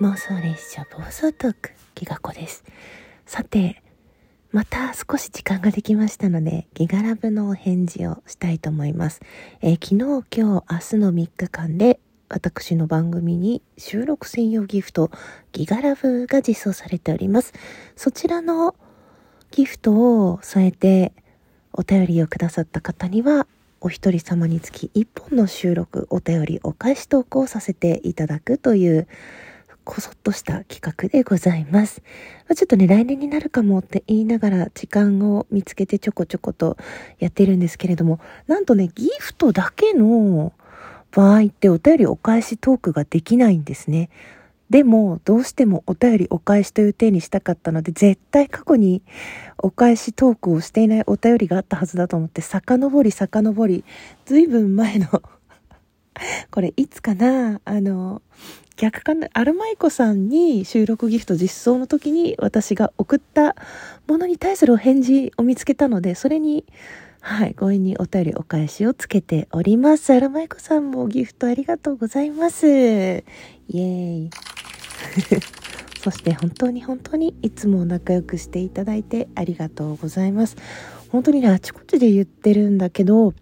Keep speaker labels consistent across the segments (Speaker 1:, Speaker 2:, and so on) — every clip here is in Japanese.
Speaker 1: 妄想列車暴走トーク、ギガ子です。さて、また少し時間ができましたので、ギガラブのお返事をしたいと思います。えー、昨日、今日、明日の3日間で、私の番組に収録専用ギフト、ギガラブが実装されております。そちらのギフトを添えてお便りをくださった方には、お一人様につき一本の収録、お便り、お返し投稿させていただくという、こそっとした企画でございます。ちょっとね、来年になるかもって言いながら時間を見つけてちょこちょことやってるんですけれども、なんとね、ギフトだけの場合ってお便りお返しトークができないんですね。でも、どうしてもお便りお返しという体にしたかったので、絶対過去にお返しトークをしていないお便りがあったはずだと思って、遡り遡り、ずいぶん前のこれいつかなあの、逆かなアルマイコさんに収録ギフト実装の時に私が送ったものに対するお返事を見つけたので、それにはい、ご縁にお便りお返しをつけております。アラマイコさんもギフトありがとうございます。イエーイ。そして本当に本当にいつも仲良くしていただいてありがとうございます。本当にね、あちこちで言ってるんだけど、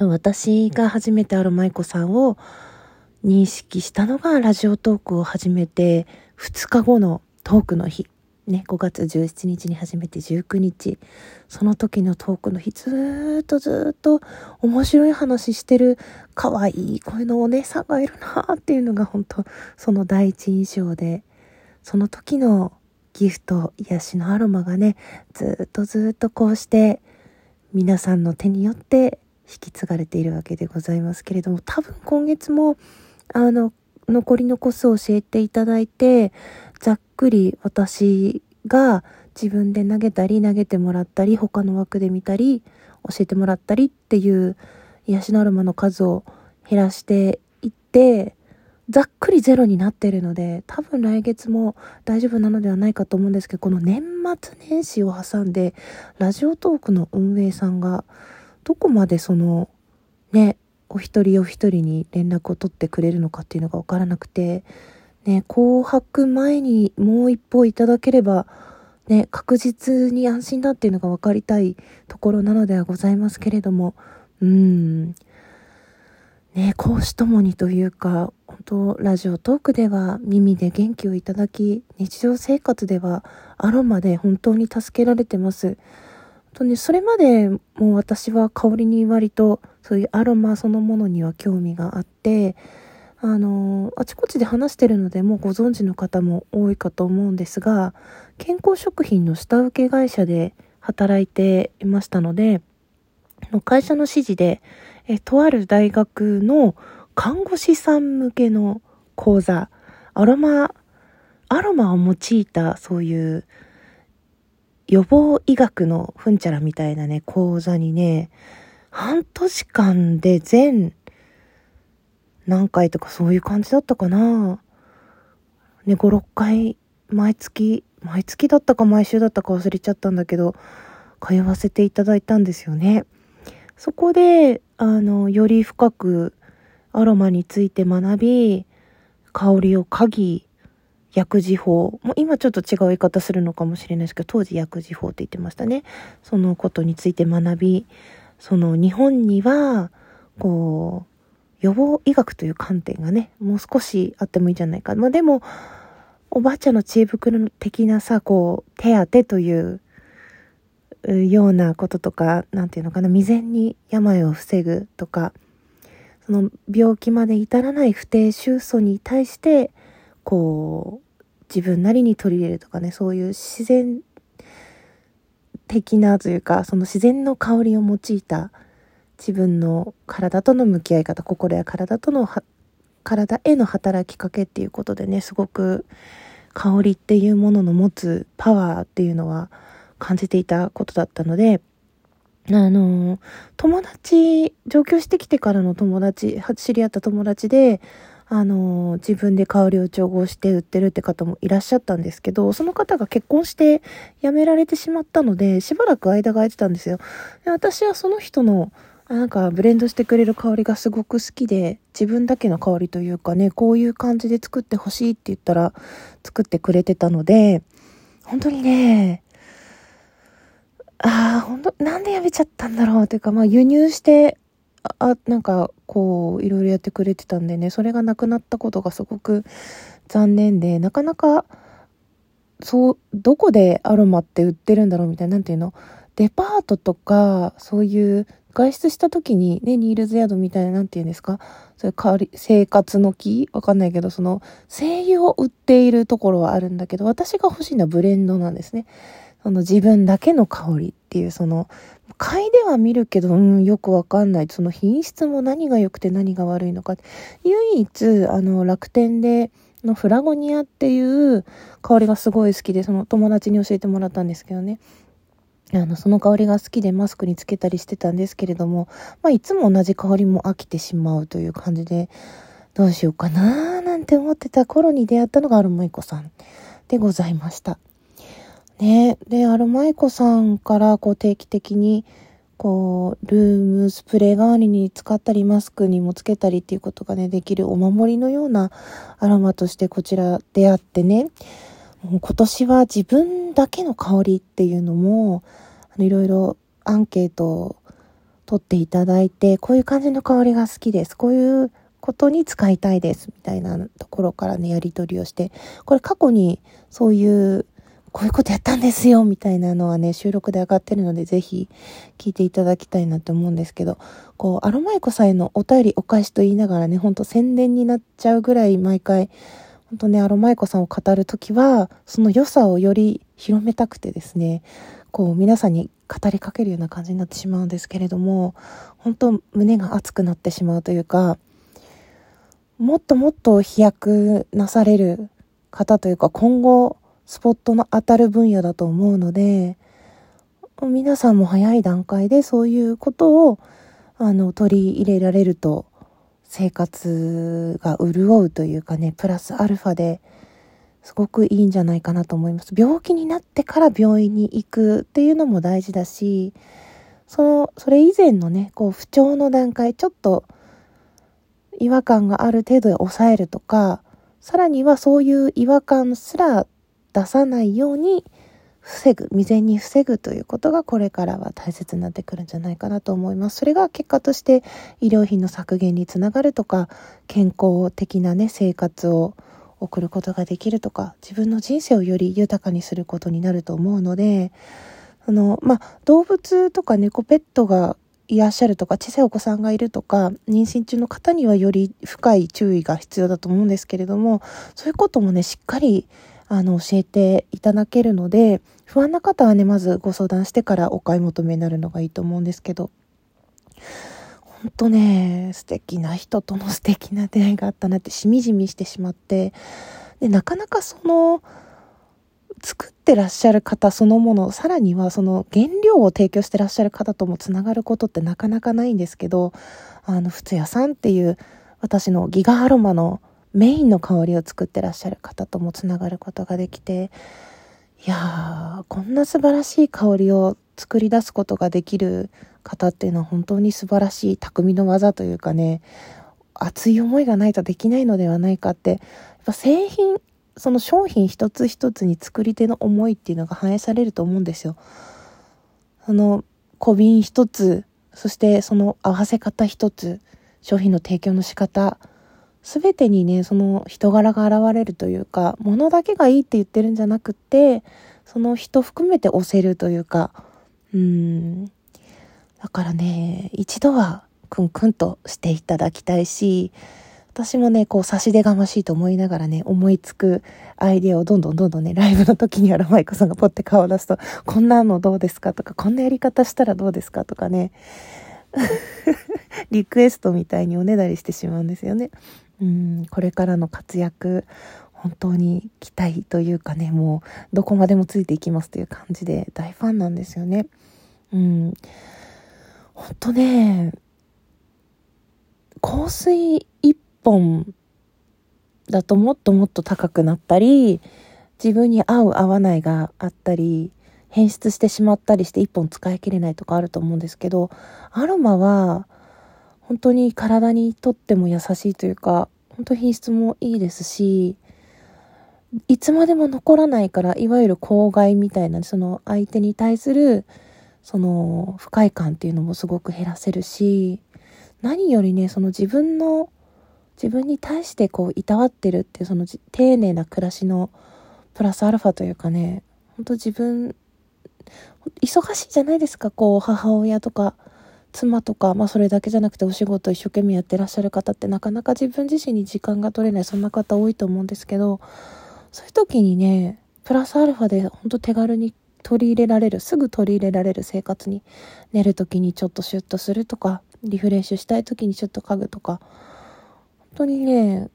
Speaker 1: 私が初めてアロマイコさんを認識したのがラジオトークを始めて2日後のトークの日。ね、5月17日に始めて19日、その時のトークの日、ずっとずっと面白い話してる可愛い声のお姉さんがいるなっていうのが本当その第一印象で、その時のギフト、癒しのアロマがね、ずっとずっとこうして皆さんの手によって引き継がれているわけでございますけれども、多分今月も、あの、残りのコスを教えていただいて、ざっくり私が自分で投げたり投げてもらったり他の枠で見たり教えてもらったりっていう癒しのアロマの数を減らしていってざっくりゼロになってるので多分来月も大丈夫なのではないかと思うんですけどこの年末年始を挟んでラジオトークの運営さんがどこまでそのねお一人お一人に連絡を取ってくれるのかっていうのが分からなくてね、紅白前にもう一歩いただければ、ね、確実に安心だっていうのが分かりたいところなのではございますけれども、うん。ね、講師ともにというか、本当ラジオトークでは耳で元気をいただき、日常生活ではアロマで本当に助けられてます。とね、それまでもう私は香りに割とそういうアロマそのものには興味があって、あの、あちこちで話してるのでもうご存知の方も多いかと思うんですが、健康食品の下請け会社で働いていましたので、会社の指示で、えとある大学の看護師さん向けの講座、アロマ、アロマを用いたそういう予防医学のふんちゃらみたいなね、講座にね、半年間で全何回とかそういう感じだったかな。ね、5、6回、毎月、毎月だったか毎週だったか忘れちゃったんだけど、通わせていただいたんですよね。そこで、あの、より深くアロマについて学び、香りを嗅ぎ、薬事法。もう今ちょっと違う言い方するのかもしれないですけど、当時薬事法って言ってましたね。そのことについて学び、その日本には、こう、予防医学という観点がね、もう少しあってもいいんじゃないか。まあでも、おばあちゃんの知恵袋的なさ、こう、手当というようなこととか、なんていうのかな、未然に病を防ぐとか、その病気まで至らない不定収素に対して、こう、自分なりに取り入れるとかね、そういう自然的なというか、その自然の香りを用いた自分の体との向き合い方心や体との体への働きかけっていうことでねすごく香りっていうものの持つパワーっていうのは感じていたことだったのであの友達上京してきてからの友達知り合った友達であの自分で香りを調合して売ってるって方もいらっしゃったんですけど、その方が結婚して辞められてしまったので、しばらく間が空いてたんですよ。で私はその人のなんかブレンドしてくれる香りがすごく好きで、自分だけの香りというかね、こういう感じで作ってほしいって言ったら作ってくれてたので、本当にね、ああ、本当なんでやめちゃったんだろうというか、まあ輸入して、あ、なんかこう、いろいろやってくれてたんでね、それがなくなったことがすごく残念で、なかなか、そう、どこでアロマって売ってるんだろうみたいな、なんていうの？デパートとか、そういう外出した時にね、ニールズヤードみたいな、なんて言うんですか？そういう香り、生活の木？わかんないけど、その、精油を売っているところはあるんだけど、私が欲しいのはブレンドなんですね。その自分だけの香りっていう、その、嗅いでは見るけど、うん、よくわかんない。その品質も何が良くて何が悪いのか。唯一、あの、楽天で、のフラゴニアっていう香りがすごい好きで、その友達に教えてもらったんですけどね。あの、その香りが好きでマスクにつけたりしてたんですけれども、まあ、いつも同じ香りも飽きてしまうという感じで、どうしようかなーなんて思ってた頃に出会ったのがアロマイコさんでございました。ねで、アロマイコさんからこう定期的に、こう、ルームスプレー代わりに使ったり、マスクにもつけたりっていうことがね、できるお守りのようなアロマとしてこちら出会ってね、今年は自分だけの香りっていうのも、あのいろいろアンケートを取っていただいて、こういう感じの香りが好きです。こういうことに使いたいです。みたいなところからね、やり取りをして、これ過去にそういう、こういうことやったんですよみたいなのはね、収録で上がってるので、ぜひ聞いていただきたいなと思うんですけど、こう、アロマイコさんへのお便りお返しと言いながらね、ほんと宣伝になっちゃうぐらい毎回、本当ね、アロマイコさんを語るときは、その良さをより広めたくてですね、こう皆さんに語りかけるような感じになってしまうんですけれども、本当胸が熱くなってしまうというか、もっともっと飛躍なされる方というか、今後スポットの当たる分野だと思うので、皆さんも早い段階でそういうことをあの取り入れられると生活が潤うというかね、プラスアルファですごくいいんじゃないかなと思います。病気になってから病院に行くっていうのも大事だし、その、それ以前のね、こう不調の段階、ちょっと違和感がある程度で抑えるとか、さらにはそういう違和感すら出さないように防ぐ、未然に防ぐということがこれからは大切になってくるんじゃないかなと思います。それが結果として医療費の削減につながるとか、健康的なね、生活を送ることができるとか、自分の人生をより豊かにすることになると思うので、あの、まあ、動物とか猫、ペットがいらっしゃるとか、小さいお子さんがいるとか、妊娠中の方にはより深い注意が必要だと思うんですけれども、そういうこともね、しっかりあの、教えていただけるので、不安な方はね、まずご相談してからお買い求めになるのがいいと思うんですけど、ほんとね、素敵な人との素敵な出会いがあったなってしみじみしてしまって、で、なかなかその、作ってらっしゃる方そのもの、さらにはその原料を提供してらっしゃる方ともつながることってなかなかないんですけど、あの、ふつやさんっていう私のギガアロマのメインの香りを作ってらっしゃる方ともつながることができていやーこんな素晴らしい香りを作り出すことができる方っていうのは本当に素晴らしい匠の技というかね熱い思いがないとできないのではないかってやっぱ製品その商品一つ一つに作り手の思いっていうのが反映されると思うんですよ。その小瓶一つそしてその合わせ方一つ商品の提供の仕方全てにねその人柄が現れるというか物だけがいいって言ってるんじゃなくってその人含めて押せるというか。うん。だからね一度はクンクンとしていただきたいし私もね、こう差し出がましいと思いながらね、思いつくアイディアをどんどんどんどんね、ライブの時にはラマイコさんがポッて顔を出すと、こんなのどうですか？とか、こんなやり方したらどうですか？とかね、リクエストみたいにおねだりしてしまうんですよね。うん、これからの活躍、本当に期待というかね、もうどこまでもついていきますという感じで大ファンなんですよね。うん。本当ね、香水一本だともっともっと高くなったり、自分に合う合わないがあったり、変質してしまったりして一本使い切れないとかあると思うんですけど、アロマは本当に体にとっても優しいというか、本当品質もいいですし、いつまでも残らないから、いわゆる公害みたいな、その相手に対する、その不快感っていうのもすごく減らせるし、何よりね、その自分の、自分に対してこう、いたわってるっていう、その丁寧な暮らしのプラスアルファというかね、本当自分忙しいじゃないですか、こう、母親とか、妻とか、まあそれだけじゃなくてお仕事一生懸命やってらっしゃる方ってなかなか自分自身に時間が取れない、そんな方多いと思うんですけど、そういう時にね、プラスアルファで本当手軽に取り入れられる、すぐ取り入れられる生活に、寝る時にちょっとシュッとするとか、リフレッシュしたい時にちょっと家具とか、本当にね、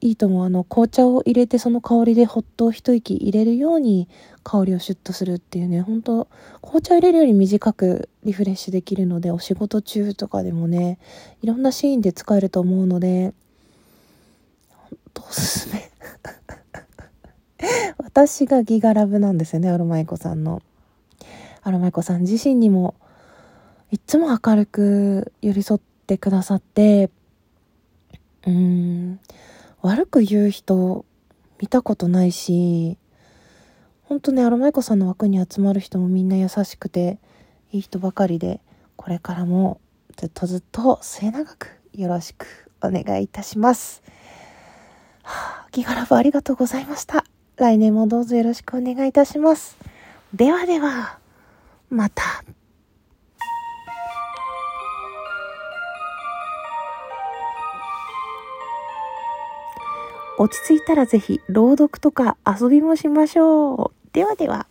Speaker 1: いいと思う。あの、紅茶を入れてその香りでほっと一息入れるように香りをシュッとするっていうね、本当紅茶入れるより短くリフレッシュできるので、お仕事中とかでもね、いろんなシーンで使えると思うので、本当おすすめ。私がギガラブなんですよね、アロマイコさんの。アロマイコさん自身にも、いつも明るく寄り添ってくださって、うーん、悪く言う人見たことないし、ほんとね、アロマイコさんの枠に集まる人もみんな優しくて、いい人ばかりで、これからもずっとずっと末永くよろしくお願いいたします。はあ、ギガラブありがとうございました。来年もどうぞよろしくお願いいたします。ではでは、また。落ち着いたらぜひ朗読とか遊びもしましょう。ではでは。